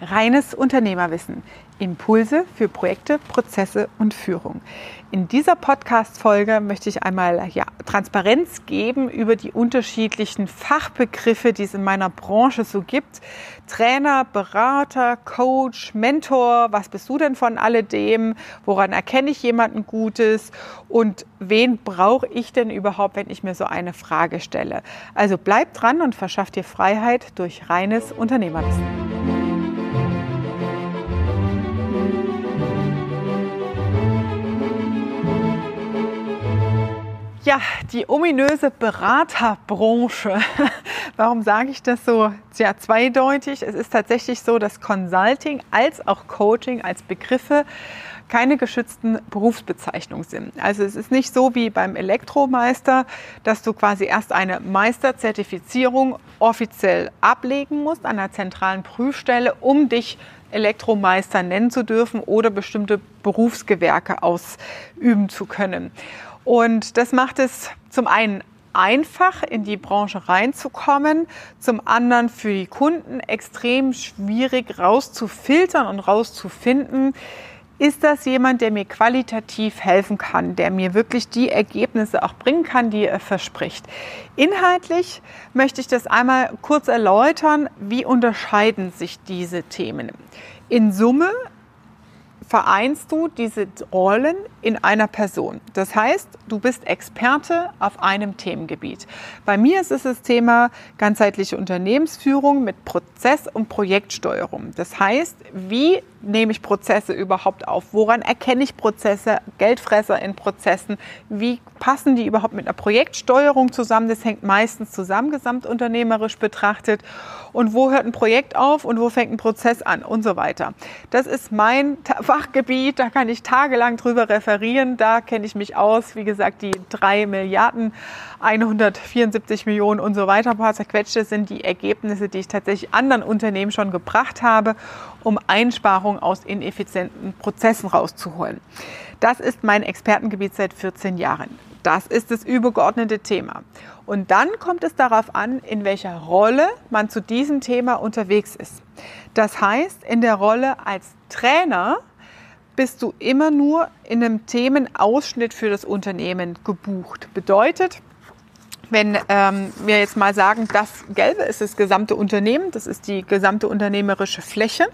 Reines Unternehmerwissen. Impulse für Projekte, Prozesse und Führung. In dieser Podcast-Folge möchte ich einmal ja, Transparenz geben über die unterschiedlichen Fachbegriffe, die es in meiner Branche so gibt. Trainer, Berater, Coach, Mentor. Was bist du denn von alledem? Woran erkenne ich jemanden Gutes? Und wen brauche ich denn überhaupt, wenn ich mir so eine Frage stelle? Also bleib dran und verschaff dir Freiheit durch reines Unternehmerwissen. Ja, die ominöse Beraterbranche. Warum sage ich das so ja, zweideutig? Es ist tatsächlich so, dass Consulting als auch Coaching als Begriffe keine geschützten Berufsbezeichnungen sind. Also es ist nicht so wie beim Elektromeister, dass du quasi erst eine Meisterzertifizierung offiziell ablegen musst an einer zentralen Prüfstelle, um dich Elektromeister nennen zu dürfen oder bestimmte Berufsgewerke ausüben zu können. Und das macht es zum einen einfach in die Branche reinzukommen, zum anderen für die Kunden extrem schwierig rauszufiltern und rauszufinden, ist das jemand, der mir qualitativ helfen kann, der mir wirklich die Ergebnisse auch bringen kann, die er verspricht. Inhaltlich möchte ich das einmal kurz erläutern, wie unterscheiden sich diese Themen. In Summe vereinst du diese Rollen in einer Person. Das heißt, du bist Experte auf einem Themengebiet. Bei mir ist es das Thema ganzheitliche Unternehmensführung mit Prozess- und Projektsteuerung. Das heißt, wie nehme ich Prozesse überhaupt auf? Woran erkenne ich Prozesse, Geldfresser in Prozessen? Wie passen die überhaupt mit einer Projektsteuerung zusammen? Das hängt meistens zusammen, gesamtunternehmerisch betrachtet. Und wo hört ein Projekt auf und wo fängt ein Prozess an und so weiter. Das ist mein Fachgebiet, da kann ich tagelang drüber referieren. Da kenne ich mich aus. Wie gesagt, die drei Milliarden, 174 Millionen und so weiter, ein paar zerquetschte sind die Ergebnisse, die ich tatsächlich anderen Unternehmen schon gebracht habe um Einsparungen aus ineffizienten Prozessen rauszuholen. Das ist mein Expertengebiet seit 14 Jahren. Das ist das übergeordnete Thema. Und dann kommt es darauf an, in welcher Rolle man zu diesem Thema unterwegs ist. Das heißt, in der Rolle als Trainer bist du immer nur in einem Themenausschnitt für das Unternehmen gebucht. Bedeutet, wenn ähm, wir jetzt mal sagen, das Gelbe ist das gesamte Unternehmen, das ist die gesamte unternehmerische Fläche.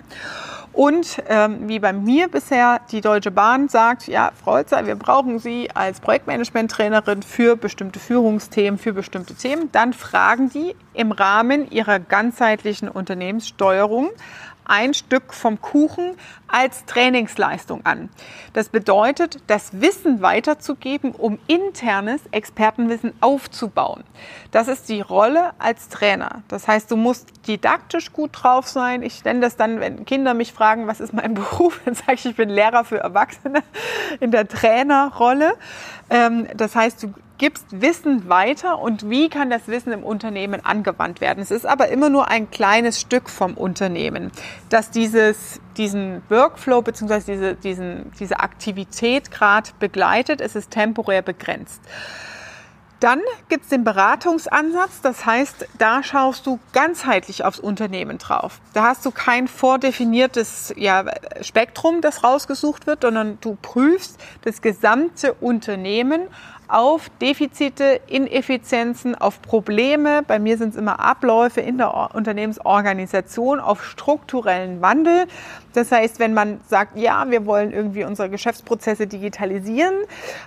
Und ähm, wie bei mir bisher die Deutsche Bahn sagt, ja, Frau Holzer, wir brauchen Sie als Projektmanagement-Trainerin für bestimmte Führungsthemen, für bestimmte Themen, dann fragen die im Rahmen ihrer ganzheitlichen Unternehmenssteuerung ein Stück vom Kuchen als Trainingsleistung an. Das bedeutet, das Wissen weiterzugeben, um internes Expertenwissen aufzubauen. Das ist die Rolle als Trainer. Das heißt, du musst didaktisch gut drauf sein. Ich nenne das dann, wenn Kinder mich fragen, was ist mein Beruf, dann sage ich, ich bin Lehrer für Erwachsene in der Trainerrolle. Ähm, das heißt, du gibst Wissen weiter und wie kann das Wissen im Unternehmen angewandt werden. Es ist aber immer nur ein kleines Stück vom Unternehmen, das dieses, diesen Workflow bzw. Diese, diesen, diese Aktivität gerade begleitet. Es ist temporär begrenzt. Dann gibt es den Beratungsansatz, das heißt, da schaust du ganzheitlich aufs Unternehmen drauf. Da hast du kein vordefiniertes ja, Spektrum, das rausgesucht wird, sondern du prüfst das gesamte Unternehmen auf Defizite, Ineffizienzen, auf Probleme. Bei mir sind es immer Abläufe in der Unternehmensorganisation, auf strukturellen Wandel. Das heißt, wenn man sagt, ja, wir wollen irgendwie unsere Geschäftsprozesse digitalisieren,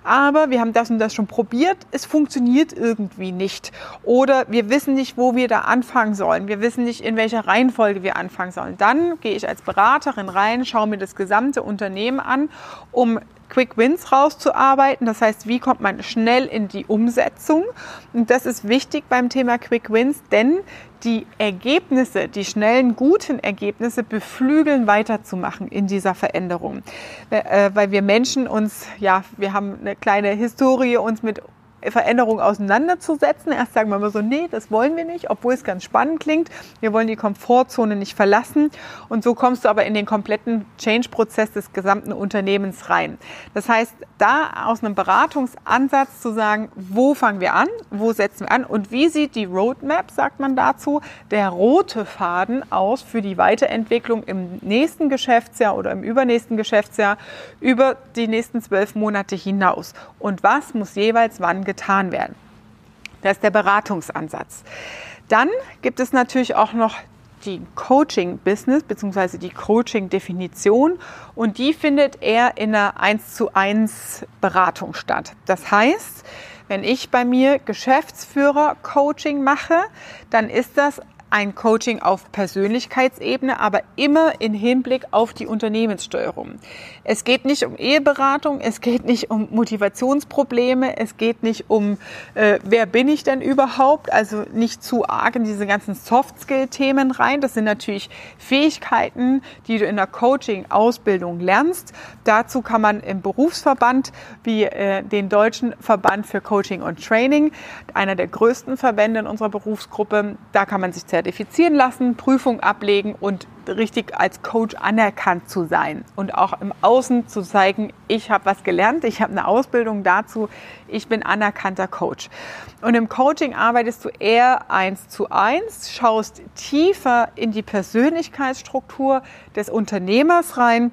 aber wir haben das und das schon probiert, es funktioniert irgendwie nicht. Oder wir wissen nicht, wo wir da anfangen sollen. Wir wissen nicht, in welcher Reihenfolge wir anfangen sollen. Dann gehe ich als Beraterin rein, schaue mir das gesamte Unternehmen an, um Quick Wins rauszuarbeiten. Das heißt, wie kommt man schnell in die Umsetzung? Und das ist wichtig beim Thema Quick Wins, denn die Ergebnisse, die schnellen, guten Ergebnisse beflügeln weiterzumachen in dieser Veränderung. Äh, weil wir Menschen uns, ja, wir haben eine kleine Historie, uns mit Veränderungen auseinanderzusetzen. Erst sagen wir mal so, nee, das wollen wir nicht, obwohl es ganz spannend klingt. Wir wollen die Komfortzone nicht verlassen. Und so kommst du aber in den kompletten Change-Prozess des gesamten Unternehmens rein. Das heißt, da aus einem Beratungsansatz zu sagen, wo fangen wir an, wo setzen wir an und wie sieht die Roadmap, sagt man dazu, der rote Faden aus für die Weiterentwicklung im nächsten Geschäftsjahr oder im übernächsten Geschäftsjahr über die nächsten zwölf Monate hinaus. Und was muss jeweils wann getan werden? Das ist der Beratungsansatz. Dann gibt es natürlich auch noch die Coaching-Business bzw. die Coaching-Definition und die findet eher in einer 1 zu 1 Beratung statt. Das heißt, wenn ich bei mir Geschäftsführer-Coaching mache, dann ist das ein Coaching auf Persönlichkeitsebene, aber immer in Hinblick auf die Unternehmenssteuerung. Es geht nicht um Eheberatung, es geht nicht um Motivationsprobleme, es geht nicht um, äh, wer bin ich denn überhaupt, also nicht zu arg in diese ganzen Soft-Skill-Themen rein. Das sind natürlich Fähigkeiten, die du in der Coaching-Ausbildung lernst. Dazu kann man im Berufsverband wie äh, den Deutschen Verband für Coaching und Training, einer der größten Verbände in unserer Berufsgruppe, da kann man sich zertifizieren lassen, Prüfung ablegen und richtig als Coach anerkannt zu sein und auch im Außen zu zeigen, ich habe was gelernt, ich habe eine Ausbildung dazu, ich bin anerkannter Coach. Und im Coaching arbeitest du eher eins zu eins, schaust tiefer in die Persönlichkeitsstruktur des Unternehmers rein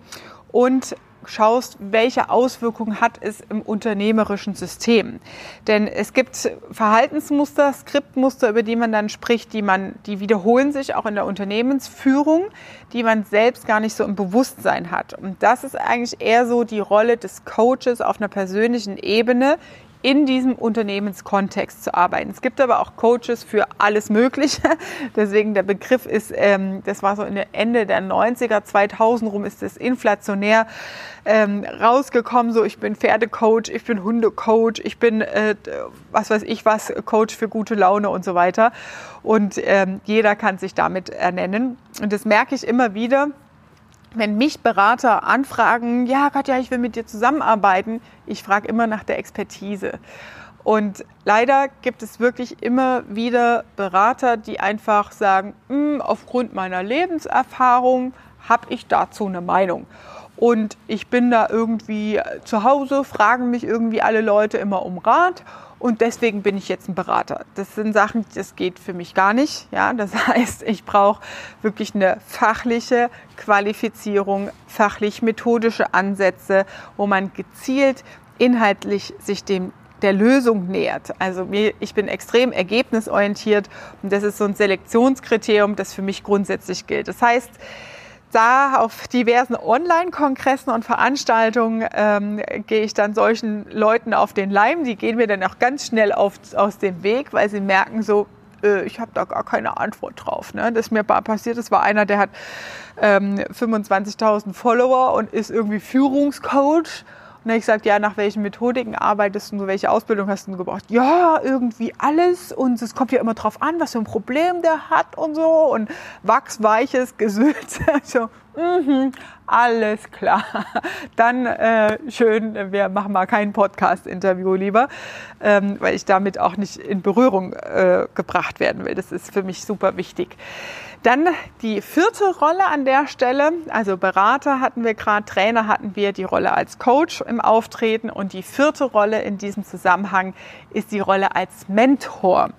und schaust, welche Auswirkungen hat es im unternehmerischen System. Denn es gibt Verhaltensmuster, Skriptmuster, über die man dann spricht, die man, die wiederholen sich auch in der Unternehmensführung, die man selbst gar nicht so im Bewusstsein hat. Und das ist eigentlich eher so die Rolle des Coaches auf einer persönlichen Ebene, in diesem Unternehmenskontext zu arbeiten. Es gibt aber auch Coaches für alles Mögliche. Deswegen der Begriff ist, ähm, das war so in der Ende der 90er, 2000 rum ist es inflationär ähm, rausgekommen. So, ich bin Pferdecoach, ich bin Hundecoach, ich bin, äh, was weiß ich was, Coach für gute Laune und so weiter. Und ähm, jeder kann sich damit ernennen. Und das merke ich immer wieder wenn mich Berater anfragen, ja, Katja, ich will mit dir zusammenarbeiten, ich frage immer nach der Expertise. Und leider gibt es wirklich immer wieder Berater, die einfach sagen, hm, aufgrund meiner Lebenserfahrung habe ich dazu eine Meinung. Und ich bin da irgendwie zu Hause, fragen mich irgendwie alle Leute immer um Rat und deswegen bin ich jetzt ein Berater. Das sind Sachen, das geht für mich gar nicht. Ja, das heißt, ich brauche wirklich eine fachliche Qualifizierung, fachlich-methodische Ansätze, wo man gezielt inhaltlich sich dem der Lösung nähert. Also ich bin extrem ergebnisorientiert und das ist so ein Selektionskriterium, das für mich grundsätzlich gilt. Das heißt, da auf diversen Online-Kongressen und Veranstaltungen ähm, gehe ich dann solchen Leuten auf den Leim. Die gehen mir dann auch ganz schnell auf, aus dem Weg, weil sie merken so, äh, ich habe da gar keine Antwort drauf. Ne? Das ist mir passiert, das war einer, der hat ähm, 25.000 Follower und ist irgendwie Führungscoach und dann ich gesagt, ja, nach welchen Methodiken arbeitest du, welche Ausbildung hast du gebraucht? Ja, irgendwie alles und es kommt ja immer drauf an, was für ein Problem der hat und so und wachsweiches Gesülze. So, mhm, alles klar. Dann äh, schön, wir machen mal kein Podcast-Interview lieber, ähm, weil ich damit auch nicht in Berührung äh, gebracht werden will. Das ist für mich super wichtig. Dann die vierte Rolle an der Stelle, also Berater hatten wir gerade, Trainer hatten wir, die Rolle als Coach im Auftreten und die vierte Rolle in diesem Zusammenhang ist die Rolle als Mentor.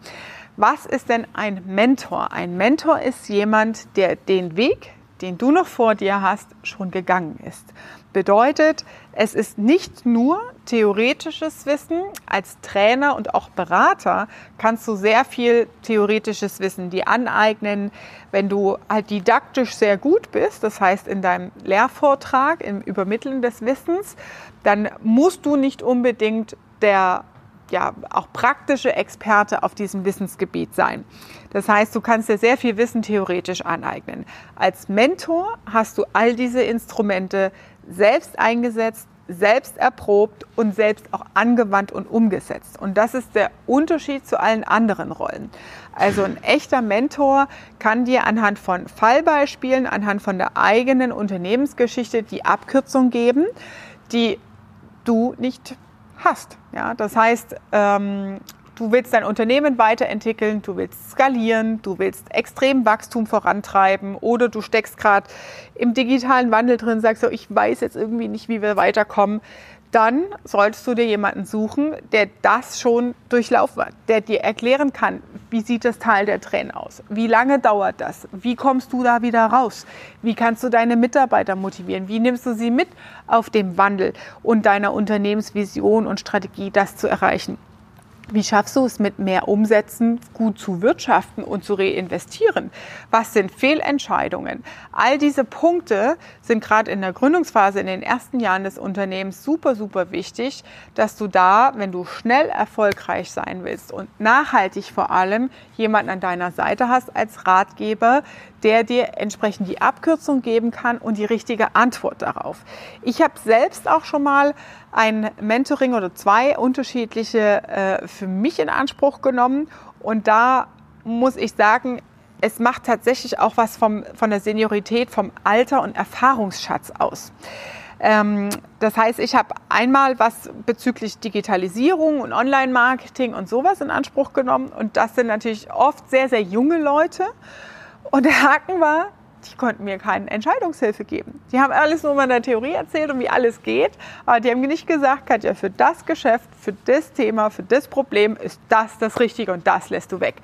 Was ist denn ein Mentor? Ein Mentor ist jemand, der den Weg, den du noch vor dir hast, schon gegangen ist. Bedeutet, es ist nicht nur theoretisches Wissen. Als Trainer und auch Berater kannst du sehr viel theoretisches Wissen dir aneignen, wenn du halt didaktisch sehr gut bist, das heißt in deinem Lehrvortrag, im Übermitteln des Wissens, dann musst du nicht unbedingt der ja, auch praktische Experte auf diesem Wissensgebiet sein. Das heißt, du kannst dir sehr viel Wissen theoretisch aneignen. Als Mentor hast du all diese Instrumente selbst eingesetzt, selbst erprobt und selbst auch angewandt und umgesetzt. Und das ist der Unterschied zu allen anderen Rollen. Also ein echter Mentor kann dir anhand von Fallbeispielen, anhand von der eigenen Unternehmensgeschichte die Abkürzung geben, die du nicht hast. Ja, das heißt, ähm, du willst dein Unternehmen weiterentwickeln, du willst skalieren, du willst extrem Wachstum vorantreiben oder du steckst gerade im digitalen Wandel drin, sagst so, ich weiß jetzt irgendwie nicht, wie wir weiterkommen dann solltest du dir jemanden suchen, der das schon durchlaufen hat, der dir erklären kann, wie sieht das Teil der Tränen aus, wie lange dauert das, wie kommst du da wieder raus, wie kannst du deine Mitarbeiter motivieren, wie nimmst du sie mit auf dem Wandel und deiner Unternehmensvision und Strategie, das zu erreichen. Wie schaffst du es mit mehr Umsätzen gut zu wirtschaften und zu reinvestieren? Was sind Fehlentscheidungen? All diese Punkte sind gerade in der Gründungsphase, in den ersten Jahren des Unternehmens super, super wichtig, dass du da, wenn du schnell erfolgreich sein willst und nachhaltig vor allem jemanden an deiner Seite hast als Ratgeber, der dir entsprechend die Abkürzung geben kann und die richtige Antwort darauf. Ich habe selbst auch schon mal ein Mentoring oder zwei unterschiedliche äh, für mich in Anspruch genommen und da muss ich sagen, es macht tatsächlich auch was vom, von der Seniorität, vom Alter und Erfahrungsschatz aus. Ähm, das heißt, ich habe einmal was bezüglich Digitalisierung und Online-Marketing und sowas in Anspruch genommen. Und das sind natürlich oft sehr, sehr junge Leute. Und der Haken war, die konnten mir keine Entscheidungshilfe geben. Die haben alles nur in der Theorie erzählt und wie alles geht, aber die haben nicht gesagt, Katja, für das Geschäft, für das Thema, für das Problem ist das das Richtige und das lässt du weg.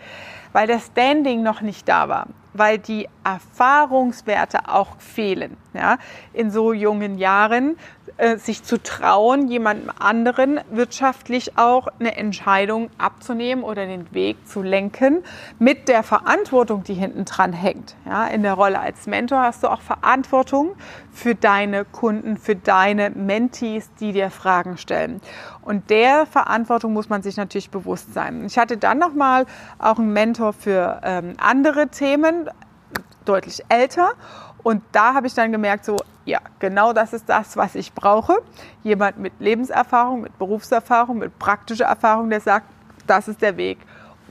Weil der Standing noch nicht da war, weil die Erfahrungswerte auch fehlen. Ja? In so jungen Jahren äh, sich zu trauen, jemandem anderen wirtschaftlich auch eine Entscheidung abzunehmen oder den Weg zu lenken mit der Verantwortung, die hinten dran hängt. Ja, in der Rolle als Mentor hast du auch Verantwortung für deine Kunden, für deine Mentees, die dir Fragen stellen. Und der Verantwortung muss man sich natürlich bewusst sein. Ich hatte dann noch mal auch einen Mentor für ähm, andere Themen, deutlich älter und da habe ich dann gemerkt, so, ja, genau das ist das, was ich brauche. Jemand mit Lebenserfahrung, mit Berufserfahrung, mit praktischer Erfahrung, der sagt, das ist der Weg,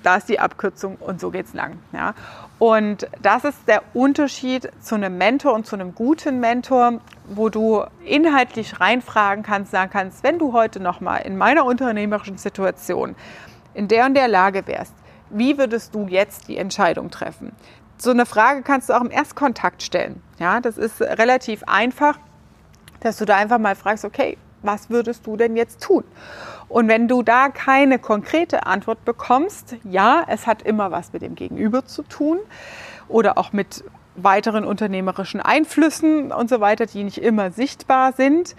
da ist die Abkürzung und so geht's lang. Ja. Und das ist der Unterschied zu einem Mentor und zu einem guten Mentor, wo du inhaltlich reinfragen kannst, sagen kannst, wenn du heute nochmal in meiner unternehmerischen Situation in der und der Lage wärst, wie würdest du jetzt die Entscheidung treffen? So eine Frage kannst du auch im Erstkontakt stellen. Ja, das ist relativ einfach, dass du da einfach mal fragst, okay, was würdest du denn jetzt tun? Und wenn du da keine konkrete Antwort bekommst, ja, es hat immer was mit dem Gegenüber zu tun oder auch mit weiteren unternehmerischen Einflüssen und so weiter, die nicht immer sichtbar sind,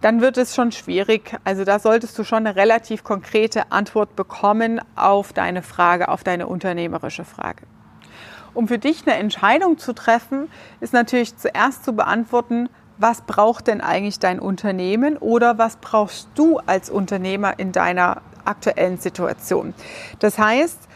dann wird es schon schwierig. Also da solltest du schon eine relativ konkrete Antwort bekommen auf deine Frage, auf deine unternehmerische Frage um für dich eine Entscheidung zu treffen, ist natürlich zuerst zu beantworten, was braucht denn eigentlich dein Unternehmen oder was brauchst du als Unternehmer in deiner aktuellen Situation. Das heißt,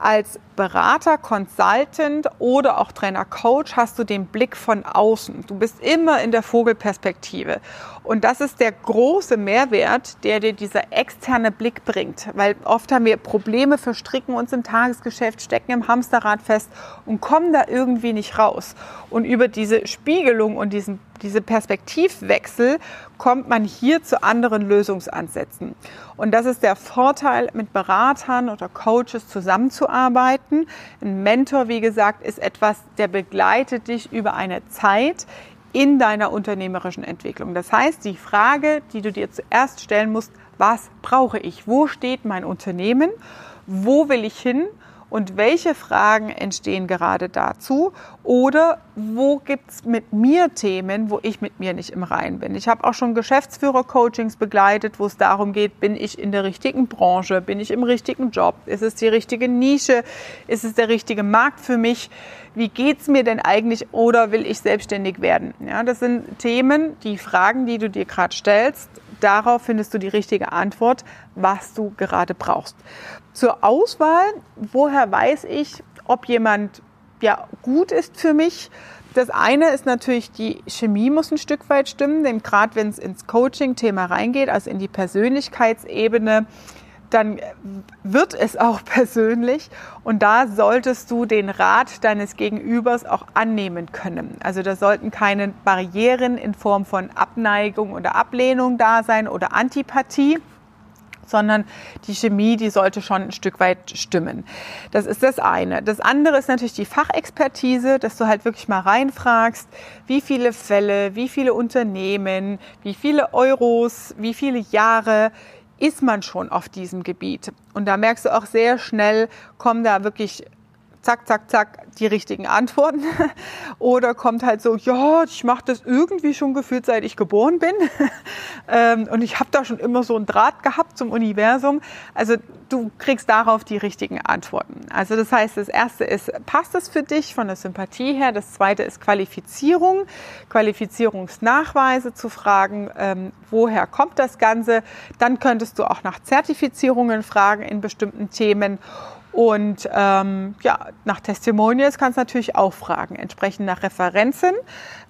als Berater, Consultant oder auch Trainer, Coach hast du den Blick von außen. Du bist immer in der Vogelperspektive. Und das ist der große Mehrwert, der dir dieser externe Blick bringt. Weil oft haben wir Probleme, verstricken uns im Tagesgeschäft, stecken im Hamsterrad fest und kommen da irgendwie nicht raus. Und über diese Spiegelung und diesen, diese Perspektivwechsel kommt man hier zu anderen Lösungsansätzen. Und das ist der Vorteil, mit Beratern oder Coaches zusammenzuarbeiten. Ein Mentor, wie gesagt, ist etwas, der begleitet dich über eine Zeit in deiner unternehmerischen Entwicklung. Das heißt, die Frage, die du dir zuerst stellen musst, was brauche ich? Wo steht mein Unternehmen? Wo will ich hin? Und welche Fragen entstehen gerade dazu? Oder wo gibt es mit mir Themen, wo ich mit mir nicht im Rein bin. Ich habe auch schon Geschäftsführer-Coachings begleitet, wo es darum geht, bin ich in der richtigen Branche, bin ich im richtigen Job, ist es die richtige Nische, ist es der richtige Markt für mich, wie geht es mir denn eigentlich? Oder will ich selbstständig werden. Ja, das sind Themen, die Fragen, die du dir gerade stellst, darauf findest du die richtige Antwort, was du gerade brauchst. Zur Auswahl, woher weiß ich, ob jemand ja, gut ist für mich? Das eine ist natürlich, die Chemie muss ein Stück weit stimmen, denn gerade wenn es ins Coaching-Thema reingeht, also in die Persönlichkeitsebene, dann wird es auch persönlich und da solltest du den Rat deines Gegenübers auch annehmen können. Also da sollten keine Barrieren in Form von Abneigung oder Ablehnung da sein oder Antipathie. sondern die Chemie, die sollte schon ein Stück weit stimmen. Das ist das eine. Das andere ist natürlich die Fachexpertise, dass du halt wirklich mal reinfragst, wie viele Fälle, wie viele Unternehmen, wie viele Euros, wie viele Jahre ist man schon auf diesem Gebiet. Und da merkst du auch sehr schnell, kommen da wirklich zack, zack, zack, die richtigen Antworten. Oder kommt halt so, ja, ich mache das irgendwie schon gefühlt, seit ich geboren bin. Ähm, und ich habe da schon immer so einen Draht gehabt zum Universum. Also du kriegst darauf die richtigen Antworten. Also das heißt, das erste ist, passt es für dich von der Sympathie her? Das zweite ist Qualifizierung, Qualifizierungsnachweise zu fragen, ähm, woher kommt das Ganze? Dann könntest du auch nach Zertifizierungen fragen in bestimmten Themen. Und ähm, ja, nach Testimonials kannst du natürlich auch fragen, entsprechend nach Referenzen.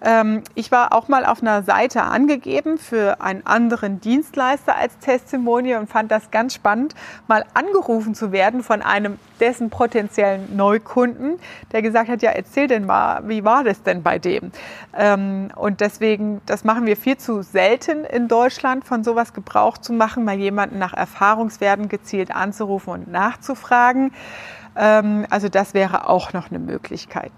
Ähm, ich war auch mal auf einer Seite angegeben für einen anderen Dienstleister als Testimonial und fand das ganz spannend, mal angerufen zu werden von einem dessen potenziellen Neukunden, der gesagt hat, ja, erzähl denn mal, wie war das denn bei dem? Ähm, und deswegen, das machen wir viel zu selten in Deutschland, von sowas Gebrauch zu machen, mal jemanden nach Erfahrungswerten gezielt anzurufen und nachzufragen. Ähm, also das wäre auch noch eine Möglichkeit.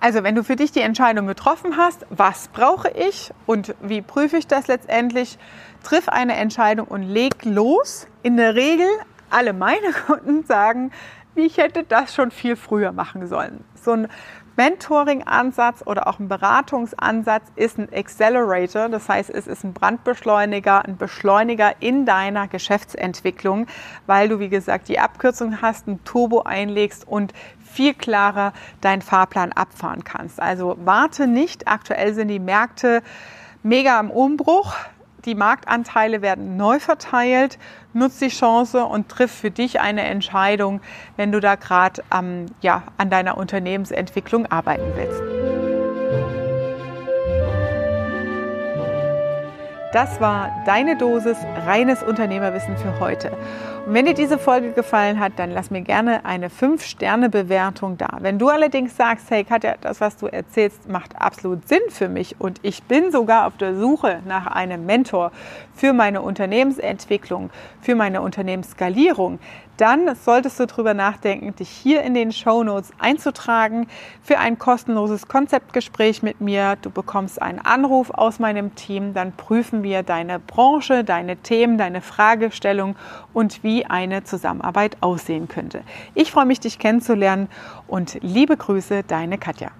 Also wenn du für dich die Entscheidung getroffen hast, was brauche ich und wie prüfe ich das letztendlich, triff eine Entscheidung und leg los. In der Regel, alle meine Kunden sagen, ich hätte das schon viel früher machen sollen. So ein Mentoring-Ansatz oder auch ein Beratungsansatz ist ein Accelerator, das heißt, es ist ein Brandbeschleuniger, ein Beschleuniger in deiner Geschäftsentwicklung, weil du, wie gesagt, die Abkürzung hast, ein Turbo einlegst und viel klarer deinen Fahrplan abfahren kannst. Also warte nicht, aktuell sind die Märkte mega im Umbruch. Die Marktanteile werden neu verteilt. Nutz die Chance und triff für dich eine Entscheidung, wenn du da gerade ähm, ja, an deiner Unternehmensentwicklung arbeiten willst. Das war deine Dosis reines Unternehmerwissen für heute. Und wenn dir diese Folge gefallen hat, dann lass mir gerne eine 5-Sterne-Bewertung da. Wenn du allerdings sagst, hey Katja, das, was du erzählst, macht absolut Sinn für mich und ich bin sogar auf der Suche nach einem Mentor für meine Unternehmensentwicklung, für meine Unternehmensskalierung, dann solltest du darüber nachdenken, dich hier in den Show Notes einzutragen für ein kostenloses Konzeptgespräch mit mir. Du bekommst einen Anruf aus meinem Team, dann prüfen wir deine Branche, deine Themen, deine Fragestellung und wie eine Zusammenarbeit aussehen könnte. Ich freue mich, dich kennenzulernen und liebe Grüße, deine Katja.